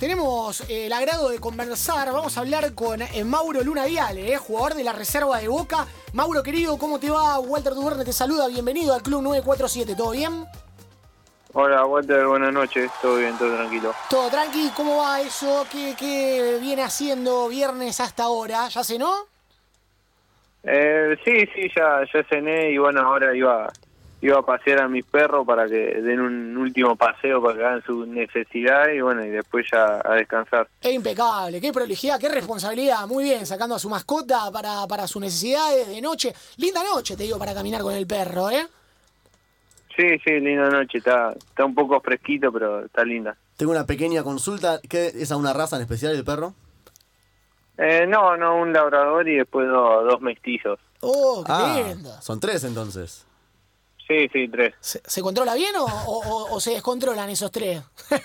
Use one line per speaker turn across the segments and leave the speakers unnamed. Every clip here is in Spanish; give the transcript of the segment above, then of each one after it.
Tenemos eh, el agrado de conversar, vamos a hablar con eh, Mauro Luna Viale, eh, jugador de la reserva de Boca. Mauro querido, ¿cómo te va? Walter Duverne te saluda, bienvenido al Club 947, ¿todo bien?
Hola Walter, buenas noches, todo bien, todo tranquilo.
Todo tranqui, ¿cómo va eso? ¿Qué, qué viene haciendo viernes hasta ahora? ¿Ya cenó?
Eh, sí, sí, ya, ya cené y bueno, ahora iba iba a pasear a mis perros para que den un último paseo para que hagan su necesidad y bueno, y después ya a descansar.
Es impecable, qué prolijidad, qué responsabilidad. Muy bien, sacando a su mascota para, para sus necesidades de noche. Linda noche, te digo, para caminar con el perro, ¿eh?
Sí, sí, linda noche, está, está un poco fresquito, pero está linda.
Tengo una pequeña consulta. ¿Qué es a una raza en especial el perro?
Eh, no, no, un labrador y después do- dos mestizos.
Oh, qué
Ah,
lindo.
son tres entonces.
Sí, sí, tres.
¿Se, se controla bien o, o- o- o se descontrolan esos tres?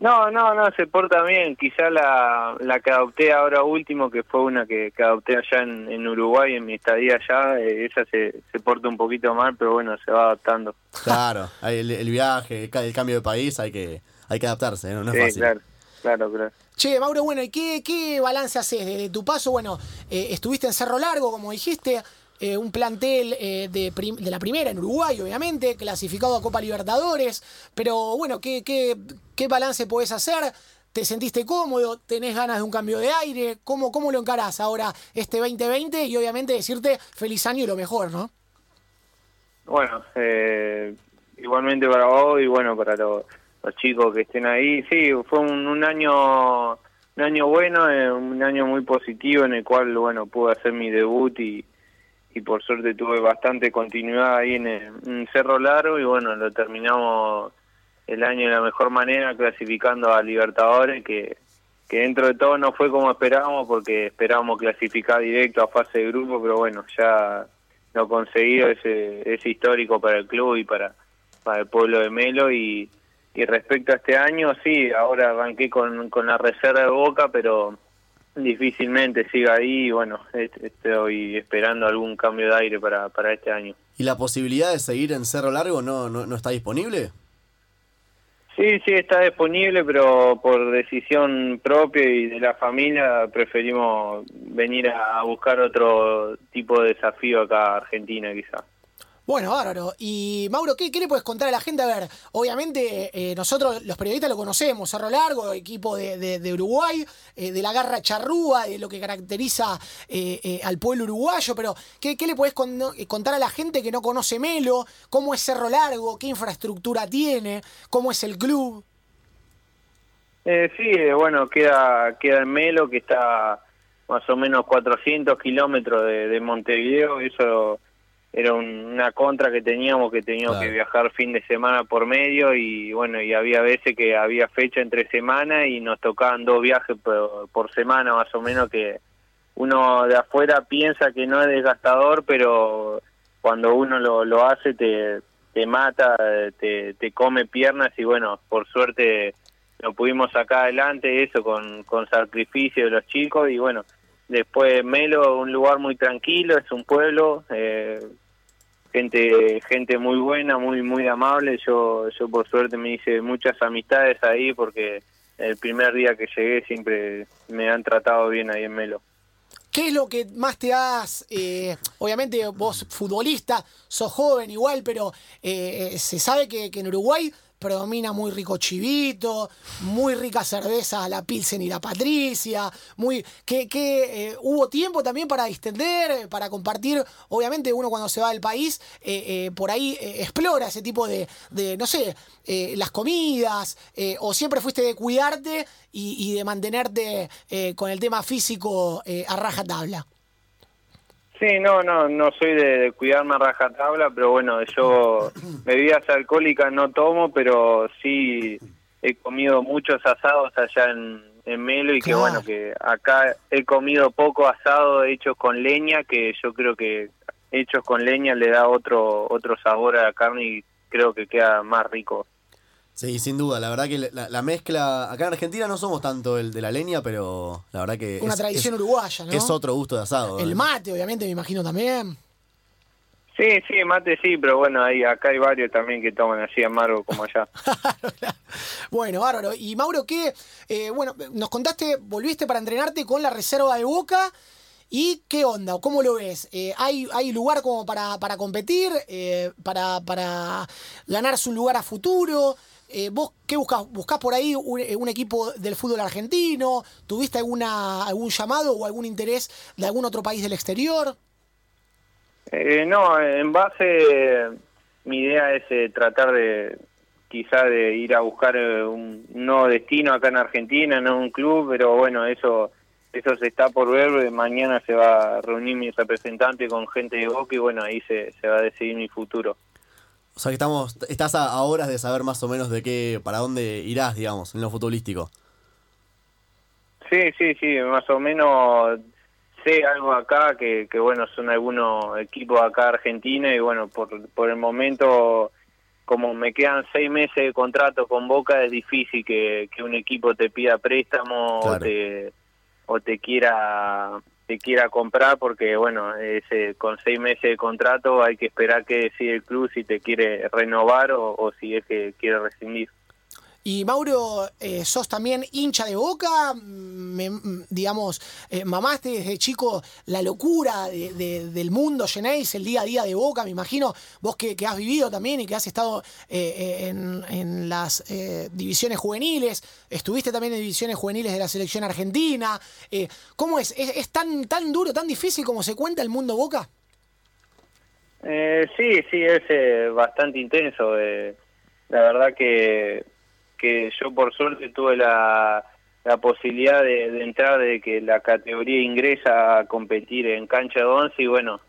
No, no, no, se porta bien. Quizá la, la que adopté ahora último, que fue una que, que adopté allá en, en Uruguay, en mi estadía allá, eh, esa se, se porta un poquito mal, pero bueno, se va adaptando.
Claro, hay el, el viaje, el ca- el cambio de país, hay que, hay que adaptarse, ¿no? No es
sí,
fácil.
claro, claro, claro.
Che, Mauro, bueno, ¿y qué, qué balance haces de, tu paso? Bueno, eh, estuviste en Cerro Largo, como dijiste, eh, un plantel eh, de, la primera en Uruguay, obviamente, clasificado a Copa Libertadores, pero bueno, ¿qué, qué, qué balance podés hacer? ¿Te sentiste cómodo? ¿Tenés ganas de un cambio de aire? ¿Cómo, cómo lo encarás ahora este 2020? Y obviamente decirte feliz año y lo mejor, ¿no?
Bueno, eh, igualmente para vos y bueno, para los, chicos que estén ahí. Sí, fue un, un año un año bueno, eh, un año muy positivo en el cual, bueno, pude hacer mi debut y, y por suerte tuve bastante continuidad ahí en, en Cerro Largo y bueno, lo terminamos el año de la mejor manera clasificando a Libertadores que que dentro de todo no fue como esperábamos porque esperábamos clasificar directo a fase de grupo, pero bueno, ya lo conseguido ese es histórico para el club y para, para el pueblo de Melo. Y, y respecto a este año, sí, ahora arranqué con, con la reserva de Boca, pero difícilmente siga ahí y bueno, est- estoy esperando algún cambio de aire para, para este año.
¿Y la posibilidad de seguir en Cerro Largo no, no, no está disponible?
Sí, sí, está disponible, pero por decisión propia y de la familia preferimos venir a buscar otro tipo de desafío acá a Argentina quizá.
Bueno, bárbaro. Y Mauro, ¿qué, qué le puedes contar a la gente? A ver, obviamente eh, nosotros los periodistas lo conocemos, Cerro Largo, equipo de, de- de Uruguay, eh, de la garra charrúa, de lo que caracteriza eh, eh, al pueblo uruguayo, pero ¿qué, qué le puedes con- contar a la gente que no conoce Melo? ¿Cómo es Cerro Largo? ¿Qué infraestructura tiene? ¿Cómo es el club?
Sí, bueno, queda, queda en Melo, que está más o menos 400 kilómetros de, de Montevideo, eso era un- una contra que teníamos, que teníamos
Claro.
que viajar fin de semana por medio y bueno, y había veces que había fecha entre semana y nos tocaban dos viajes por, por semana más o menos que uno de afuera piensa que no es desgastador, pero cuando uno lo, lo hace te, te mata, te, te come piernas y bueno, por suerte lo pudimos sacar adelante eso con, con sacrificio de los chicos y bueno, después Melo, un lugar muy tranquilo, es un pueblo, eh, gente gente muy buena, muy muy amable, yo yo por suerte me hice muchas amistades ahí porque el primer día que llegué siempre me han tratado bien ahí en Melo.
¿Qué es lo que más te has, eh, obviamente vos futbolista, sos joven igual, pero eh, eh, se sabe que, que en Uruguay predomina muy rico chivito, muy rica cerveza la Pilsen y la Patricia, muy que, que eh, hubo tiempo también para distender, eh, para compartir, obviamente uno cuando se va del país, eh, por ahí explora ese tipo de, de no sé, las comidas, o siempre fuiste de cuidarte y, y de mantenerte con el tema físico a rajatabla.
Sí, no, no, no soy de, de cuidarme a rajatabla, pero bueno, yo bebidas alcohólicas no tomo, pero sí he comido muchos asados allá en, en Melo y que bueno, que acá he comido poco asado hechos con leña, que yo creo que hechos con leña le da otro otro sabor a la carne y creo que queda más rico.
Sí, sin duda. La verdad que la, la mezcla. Acá en Argentina no somos tanto el de la leña, pero la verdad que.
Una
es-
tradición
es-
uruguaya, ¿no?
Es otro gusto de asado.
El mate, obviamente, me imagino también.
Sí, sí, mate sí, pero bueno, ahí acá hay varios también que toman así amargo como allá.
bueno, bárbaro. Y Mauro, ¿qué? Eh, bueno, nos contaste, volviste para entrenarte con la reserva de Boca. ¿Y qué onda? ¿Cómo lo ves? Eh, ¿hay, ¿Hay lugar como para, para competir? Eh, para, para ganarse un lugar a futuro? Eh, ¿Vos qué buscás? ¿Buscás por ahí un, eh, un, equipo del fútbol argentino? ¿Tuviste alguna, algún llamado o algún interés de algún otro país del exterior?
Eh, no, en base, mi idea es eh, tratar de quizá de ir a buscar eh, un nuevo destino acá en Argentina, no un club, pero bueno, eso eso se está por ver. Mañana se va a reunir mi representante con gente de Boca y bueno, ahí se, se va a decidir mi futuro.
O sea que estamos, estás a, a, horas de saber más o menos de qué, para dónde irás, digamos, en lo futbolístico.
Sí, sí, sí, más o menos sé algo acá, que, que bueno, son algunos equipos acá Argentina y bueno, por, por el momento, como me quedan seis meses de contrato con Boca, es difícil que, que un equipo te pida préstamo claro. o, te, o te quiera te quiera comprar porque bueno ese con seis meses de contrato hay que esperar que decida el club si te quiere renovar o si es que quiere rescindir
y Mauro, eh, sos también hincha de boca, digamos, eh, mamaste desde chico la locura de, de, del mundo, llenéis el día a día de boca, me imagino, vos que, has vivido también y que has estado eh, en, las divisiones juveniles, estuviste también en divisiones juveniles de la selección argentina, ¿cómo es? es? ¿Es, tan, tan duro, tan difícil como se cuenta el mundo boca?
Sí, sí, es bastante intenso, la verdad que que yo por suerte tuve la, la posibilidad de, de, entrar de que la categoría ingresa a competir en cancha de once y bueno,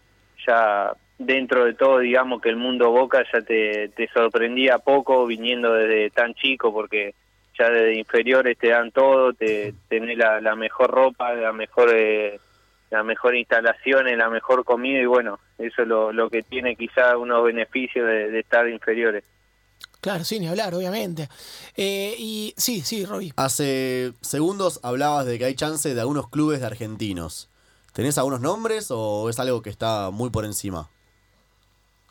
ya dentro de todo digamos que el mundo Boca ya te, te sorprendía poco viniendo desde tan chico porque ya desde inferiores te dan todo, te tenés la, mejor ropa, la mejor eh, la mejor instalación, la mejor comida y bueno, eso es lo, lo que tiene quizá unos beneficios de, de estar inferiores.
Claro, sí, ni hablar, obviamente. Eh, y sí, sí, Roby.
Hace segundos hablabas de que hay chance de algunos clubes de argentinos. ¿Tenés algunos nombres o es algo que está muy por encima?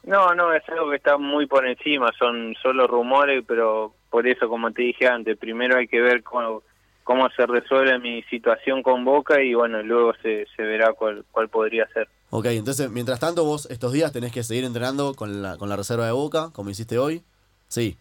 No, no, es algo que está muy por encima, son solo rumores, pero por eso, como te dije antes, primero hay que ver cómo, cómo se resuelve mi situación con Boca y bueno, luego se, se verá cuál, cuál podría ser.
Ok, entonces, mientras tanto, vos estos días tenés que seguir entrenando con la, con la reserva de Boca, como hiciste hoy. Sí.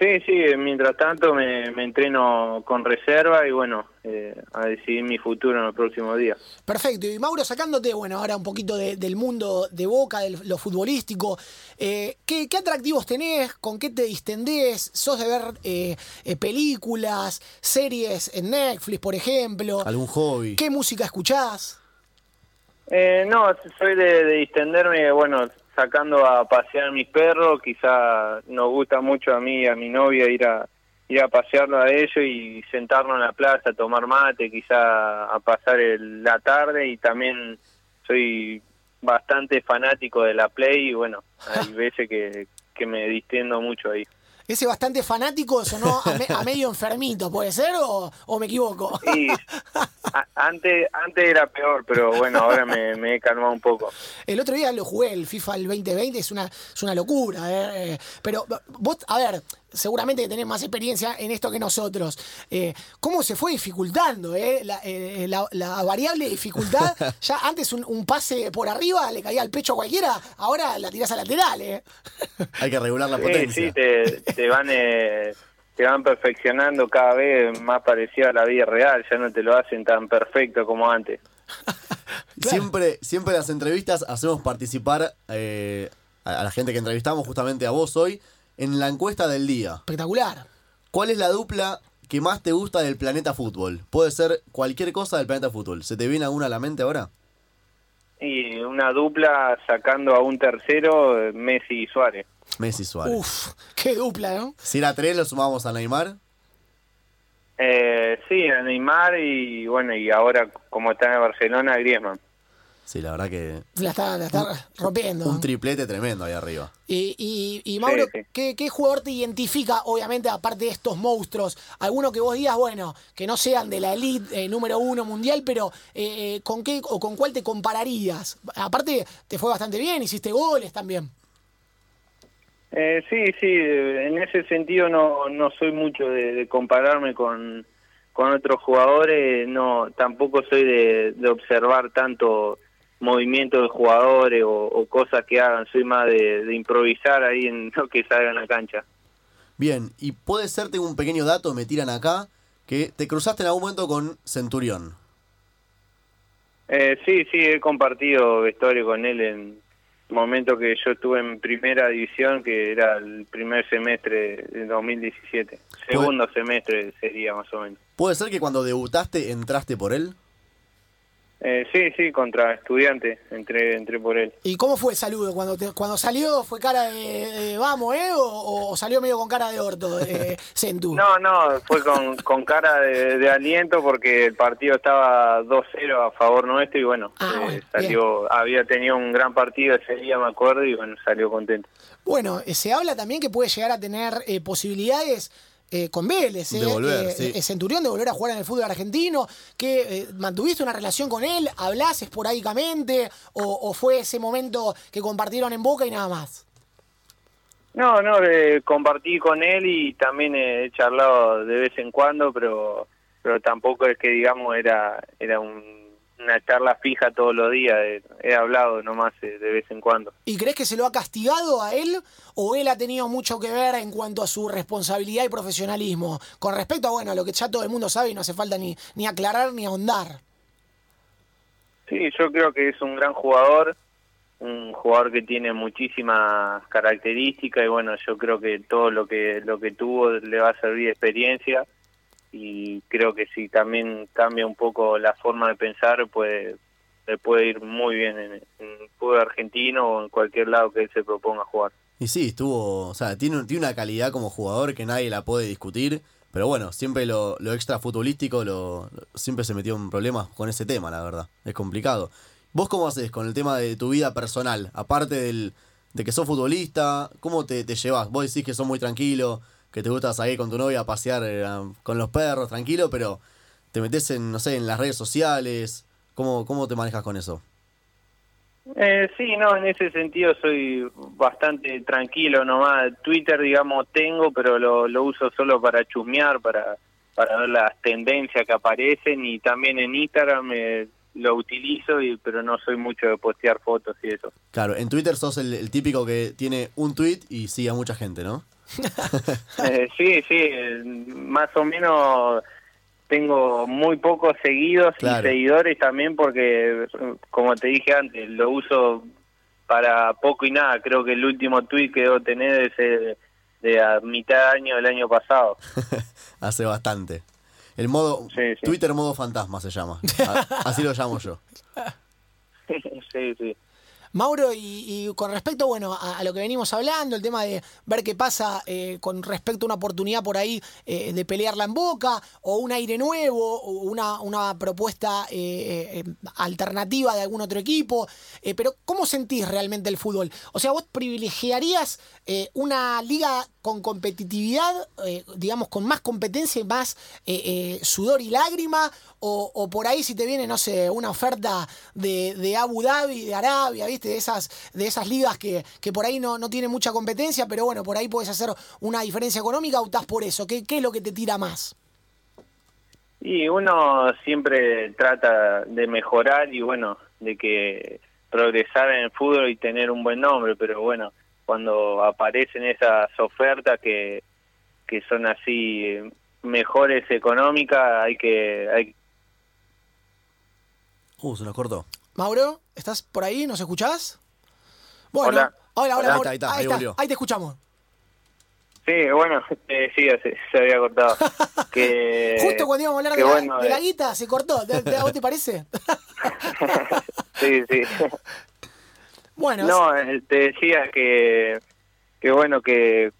Sí, sí, mientras tanto me, me entreno con reserva y bueno, eh, a decidir mi futuro en el próximo día.
Perfecto, y Mauro, sacándote, bueno, ahora un poquito de, del mundo de Boca, de lo futbolístico, eh, ¿qué, ¿qué, atractivos tenés? ¿Con qué te distendés? ¿Sos de ver eh, películas, series en Netflix, por ejemplo?
¿Algún hobby?
¿Qué música escuchás?
Eh, no, soy de, de distenderme, bueno, sacando a pasear mis perros, quizá nos gusta mucho a mí y a mi novia ir a ir a pasearlo a ellos y sentarnos en la plaza, a tomar mate, quizá a pasar el, la tarde y también soy bastante fanático de la Play y bueno, hay veces que, que me distiendo mucho ahí.
Ese bastante fanático sonó a, me, a medio enfermito, ¿puede ser o, o me equivoco?
Sí, antes, antes era peor, pero bueno, ahora me, me, he calmado un poco.
El otro día lo jugué, el FIFA el 2020, es una, es una locura. ¿eh? Pero vos, a ver, seguramente que tenés más experiencia en esto que nosotros. Eh, ¿Cómo se fue dificultando? Eh? La, eh, la, la, variable dificultad, ya antes un, un, pase por arriba le caía al pecho a cualquiera, ahora la tirás a lateral. ¿eh?
Hay que regular la
sí,
potencia.
Sí, te, te van... Eh, te van perfeccionando cada vez más parecido a la vida real, ya no te lo hacen tan perfecto como antes.
claro. Siempre, siempre en las entrevistas hacemos participar eh, a la gente que entrevistamos, justamente a vos hoy, en la encuesta del día.
Espectacular.
¿Cuál es la dupla que más te gusta del planeta fútbol? Puede ser cualquier cosa del planeta fútbol. ¿Se te viene alguna a la mente ahora?
Y una dupla sacando a un tercero, Messi y Suárez.
Messi y Suárez.
Uf, qué dupla, ¿no?
Si era tres, lo sumamos a Neymar.
Eh, sí, a Neymar y bueno, y ahora como está en Barcelona, Griezmann.
Sí, la verdad que.
La está, la está rompiendo.
Un triplete tremendo ahí arriba.
Y, y, y Mauro, ¿qué, ¿qué, jugador te identifica, obviamente, aparte de estos monstruos? Alguno que vos digas, bueno, que no sean de la elite eh, número uno mundial, pero eh, eh, ¿con qué o con cuál te compararías? Aparte, te fue bastante bien, hiciste goles también.
Eh, sí, sí, en ese sentido no, no soy mucho de, compararme con, con otros jugadores, no tampoco soy de, de observar tanto movimientos de jugadores o, cosas que hagan, soy más de, improvisar ahí en lo que salga en la cancha.
Bien, y puede ser, tengo un pequeño dato, me tiran acá, que te cruzaste en algún momento con Centurión.
Eh, sí, sí, he compartido vestuario con él en momento que yo estuve en primera división, que era el primer semestre de 2017. Segundo semestre sería más o menos.
¿Puede ser que cuando debutaste entraste por él?
Eh, sí, sí, contra estudiante, entré, entré por él.
¿Y cómo fue el saludo? Cuando cuando salió, ¿fue cara de, vamos, eh? O, salió medio con cara de orto, eh, Centu?
No, no, fue con, con cara de, aliento porque el partido estaba 2-0 a favor nuestro y bueno, ah, eh, salió, había tenido un gran partido ese día, me acuerdo, y bueno, salió contento.
Bueno, se habla también que puede llegar a tener posibilidades eh, con Vélez, eh, eh, eh, Centurión de volver a jugar en el fútbol argentino, que mantuviste una relación con él, hablas esporádicamente o, fue ese momento que compartieron en Boca y nada más.
No, no, compartí con él y también he charlado de vez en cuando, pero pero tampoco es que digamos era era un una charla fija todos los días, he hablado nomás eh, de vez en cuando.
¿Y crees que se lo ha castigado a él o él ha tenido mucho que ver en cuanto a su responsabilidad y profesionalismo? Con respecto a bueno, lo que ya todo el mundo sabe y no hace falta ni, ni aclarar ni ahondar.
Sí, yo creo que es un gran jugador, un jugador que tiene muchísimas características y bueno, yo creo que todo lo que lo que tuvo le va a servir de experiencia y creo que si también cambia un poco la forma de pensar puede le puede ir muy bien en, el fútbol argentino o en cualquier lado que él se proponga jugar.
Y sí, estuvo, o sea, tiene, tiene una calidad como jugador que nadie la puede discutir, pero bueno, siempre lo, lo extra futbolístico lo, siempre se metió en problemas con ese tema, la verdad. Es complicado. ¿Vos cómo haces con el tema de tu vida personal? Aparte del, de que sos futbolista, ¿cómo te, te llevas? Vos decís que sos muy tranquilo, que te gusta salir con tu novia a pasear eh, con los perros, tranquilo, pero te metes en, no sé, en las redes sociales. ¿Cómo, cómo te manejas con eso?
Eh, sí, no, en ese sentido soy bastante tranquilo nomás. Twitter, digamos, tengo, pero lo, lo uso solo para chusmear, para, para ver las tendencias que aparecen y también en Instagram eh, lo utilizo, y, pero no soy mucho de postear fotos y eso.
Claro, en Twitter sos el, el típico que tiene un tweet y sigue a mucha gente, ¿no?
Eh, sí, sí, más o menos tengo muy pocos seguidos y seguidores también porque, como te dije antes, lo uso para poco y nada. Creo que el último tweet que debo tener es de a mitad de año del año pasado.
Hace bastante. El modo Twitter modo fantasma se llama. Así lo llamo yo.
sí, sí.
Mauro, y, con respecto bueno, a, lo que venimos hablando, el tema de ver qué pasa eh, con respecto a una oportunidad por ahí eh, de pelearla en boca, o un aire nuevo, o una, una propuesta eh, alternativa de algún otro equipo, pero ¿cómo sentís realmente el fútbol? O sea, vos privilegiarías una liga con competitividad, digamos, con más competencia y más sudor y lágrima, o, por ahí si te viene, no sé, una oferta de, de Abu Dhabi, de Arabia, ¿viste? De esas, de esas ligas que, que por ahí no, no tienen mucha competencia, pero bueno, por ahí puedes hacer una diferencia económica o estás por eso. ¿Qué, ¿Qué es lo que te tira más?
Y uno siempre trata de mejorar y bueno, de que progresar en el fútbol y tener un buen nombre, pero bueno, cuando aparecen esas ofertas que, que son así mejores económicas, hay que, hay
Uh, se nos cortó.
Mauro, ¿estás por ahí? ¿Nos escuchás? Bueno, hola, hola, hola. Ahí, está, ahí, está, ahí, te escuchamos.
Sí, bueno, eh, sí, se, había cortado.
que, Justo cuando íbamos a hablar de, la, de, la, guita, se cortó. ¿Te, te, ¿A te parece?
sí, sí. Bueno. No, eh, te decía que, que bueno, que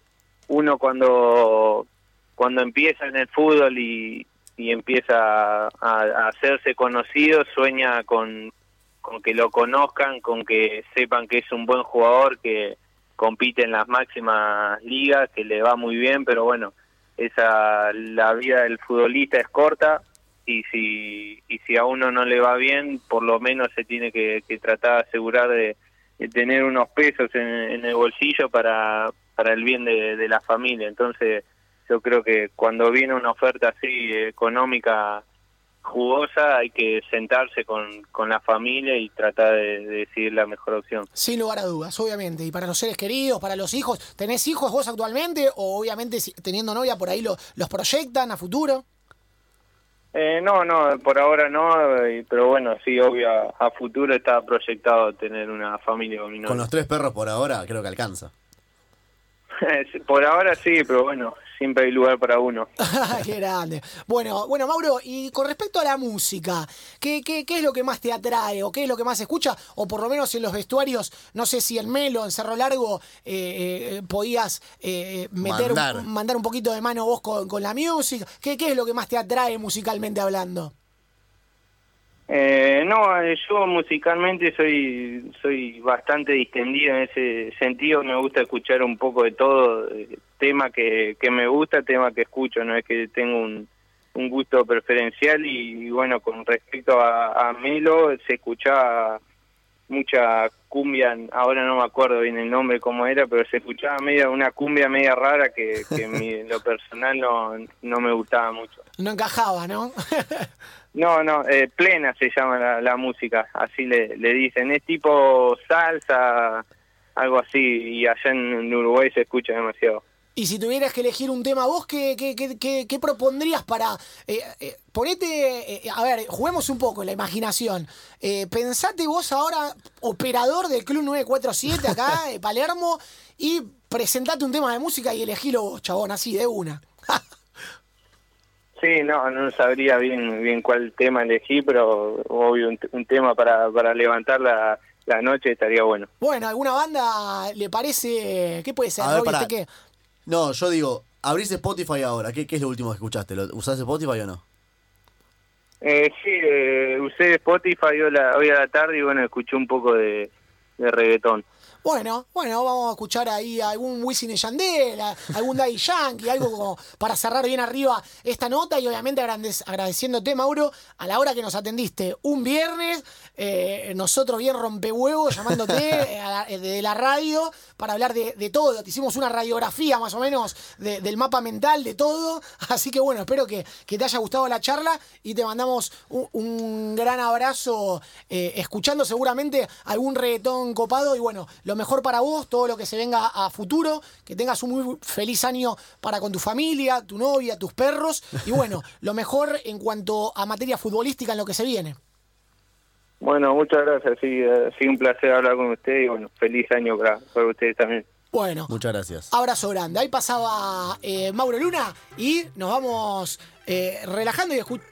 uno cuando, cuando empieza en el fútbol y, y empieza a, hacerse conocido, sueña con, con que lo conozcan, con que sepan que es un buen jugador, que compite en las máximas ligas, que le va muy bien, pero bueno, esa la vida del futbolista es corta y si y si a uno no le va bien, por lo menos se tiene que, tratar de asegurar de, tener unos pesos en, el bolsillo para para el bien de, de la familia. Entonces, yo creo que cuando viene una oferta así económica jugosa, hay que sentarse con, con la familia y tratar de, decidir la mejor opción.
Sin lugar a dudas, obviamente. Y para los seres queridos, para los hijos, ¿tenés hijos vos actualmente o obviamente teniendo novia por ahí lo, los proyectan a futuro?
Eh, no, no, por ahora no, pero bueno, sí, obvio, a, futuro está proyectado tener una familia con
Con los tres perros por ahora creo que alcanza.
por ahora sí, pero bueno, siempre hay lugar para uno.
qué grande. Bueno, bueno, Mauro, y con respecto a la música, ¿qué, qué, qué es lo que más te atrae o qué es lo que más escucha? O por lo menos en los vestuarios, no sé si en Melo, en Cerro Largo, eh, eh, podías eh, meter, mandar. Un, mandar un poquito de mano vos con, con la música. ¿Qué, ¿Qué es lo que más te atrae musicalmente hablando?
Eh, no, eh, yo musicalmente soy soy bastante distendido en ese sentido. Me gusta escuchar un poco de todo, tema que, que me gusta, tema que escucho. No es que tengo un, un gusto preferencial y, bueno, con respecto a, Melo se escuchaba mucha cumbia, ahora no me acuerdo bien el nombre cómo era, pero se escuchaba media una cumbia media rara que, que lo personal no, no me gustaba mucho.
No encajaba, ¿no?
No, no, eh, plena se llama la, música, así le, le, dicen. Es tipo salsa, algo así, y allá en Uruguay se escucha demasiado.
Y si tuvieras que elegir un tema vos, ¿qué, qué, qué, qué propondrías para... Eh, eh ponete, eh, a ver, juguemos un poco la imaginación. pensate vos ahora, operador del Club 947 acá, de Palermo, y presentate un tema de música y elegilo vos, chabón, así, de una.
Sí, no, no sabría bien bien cuál tema elegí, pero obvio un, tema para, para levantar la, la, noche estaría bueno.
Bueno, ¿alguna banda le parece? ¿Qué puede ser?
qué? No, yo digo, abrís Spotify ahora, ¿qué, ¿qué es lo último que escuchaste? ¿Lo, ¿Usás Spotify o no?
Eh, sí, eh, usé Spotify hoy, la, hoy a la tarde y bueno, escuché un poco de, de reggaetón.
Bueno, bueno, vamos a escuchar ahí algún Wisin y Yandel, algún Daddy Yankee, algo como para cerrar bien arriba esta nota y obviamente agradeciéndote, Mauro, a la hora que nos atendiste un viernes, eh, nosotros bien rompehuevos llamándote eh, de la radio para hablar de, todo. Te hicimos una radiografía más o menos del mapa mental de todo. Así que bueno, espero que, te haya gustado la charla y te mandamos un, gran abrazo eh, escuchando seguramente algún reggaetón copado y bueno, lo mejor para vos, todo lo que se venga a futuro, que tengas un muy feliz año para con tu familia, tu novia, tus perros y bueno, lo mejor en cuanto a materia futbolística en lo que se viene.
Bueno, muchas gracias, sí, ha sido un placer hablar con usted y bueno, feliz año para, ustedes también.
Bueno,
muchas gracias.
Abrazo grande. Ahí pasaba eh, Mauro Luna y nos vamos eh, relajando y escuchando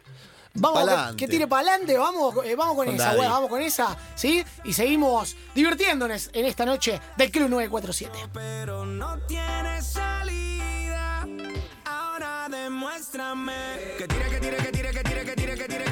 Vamos, que, tire para adelante, vamos, eh, vamos con, esa, vamos con esa, ¿sí? Y seguimos divirtiéndonos en esta noche del Club 947. Pero no tiene salida, ahora demuéstrame que tire, que tire, que tire.